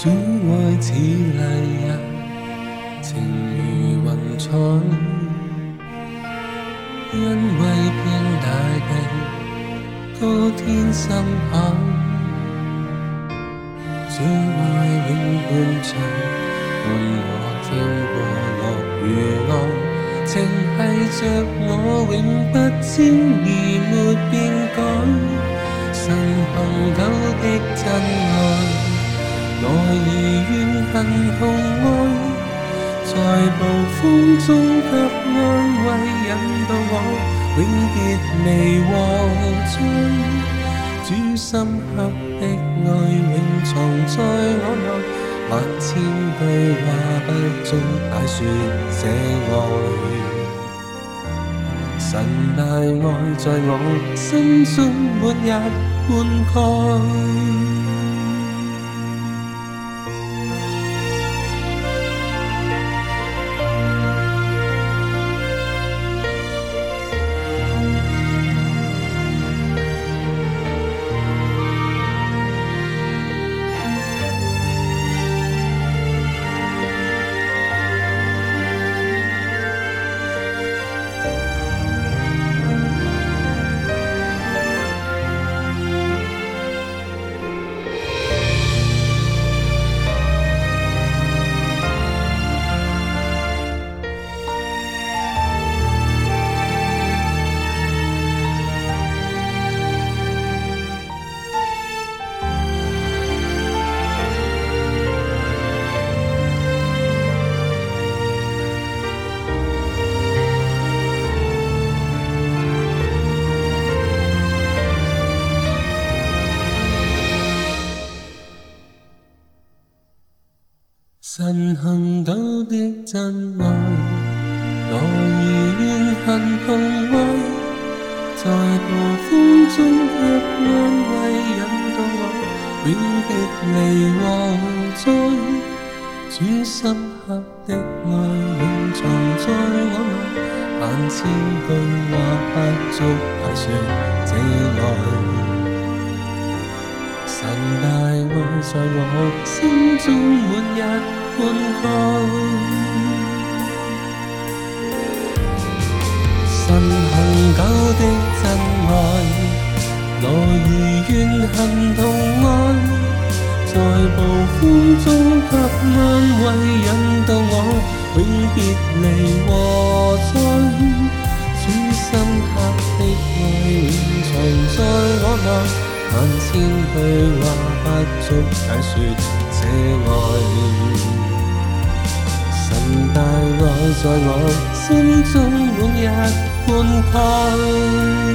阻碍似丽日，情如云彩，因为偏大地高天心坎。最爱永伴随，伴我经过落雨浪，情系着我永不迁而没变改，新碰到的真爱。来而怨恨痛哀，在暴风中给安慰，引导我永别离祸灾。主深刻的爱永藏在我内，万千句话不足解说这爱。神大爱在我心中没日观看。神行到的真爱，我以怨恨同在？在暴风中得安慰，引导我永别离和醉。主深刻的爱蕴藏在我内，万千句话不足排算这爱。神大爱在我心中满溢。quân vong 神恒久的真愛，來如怨恨同愛，在暴風中給安慰，引導我永別離和災。主深刻的愛永藏在我內，萬千句話不足解說。這愛戀。神大愛在我心中滿溢灌溉。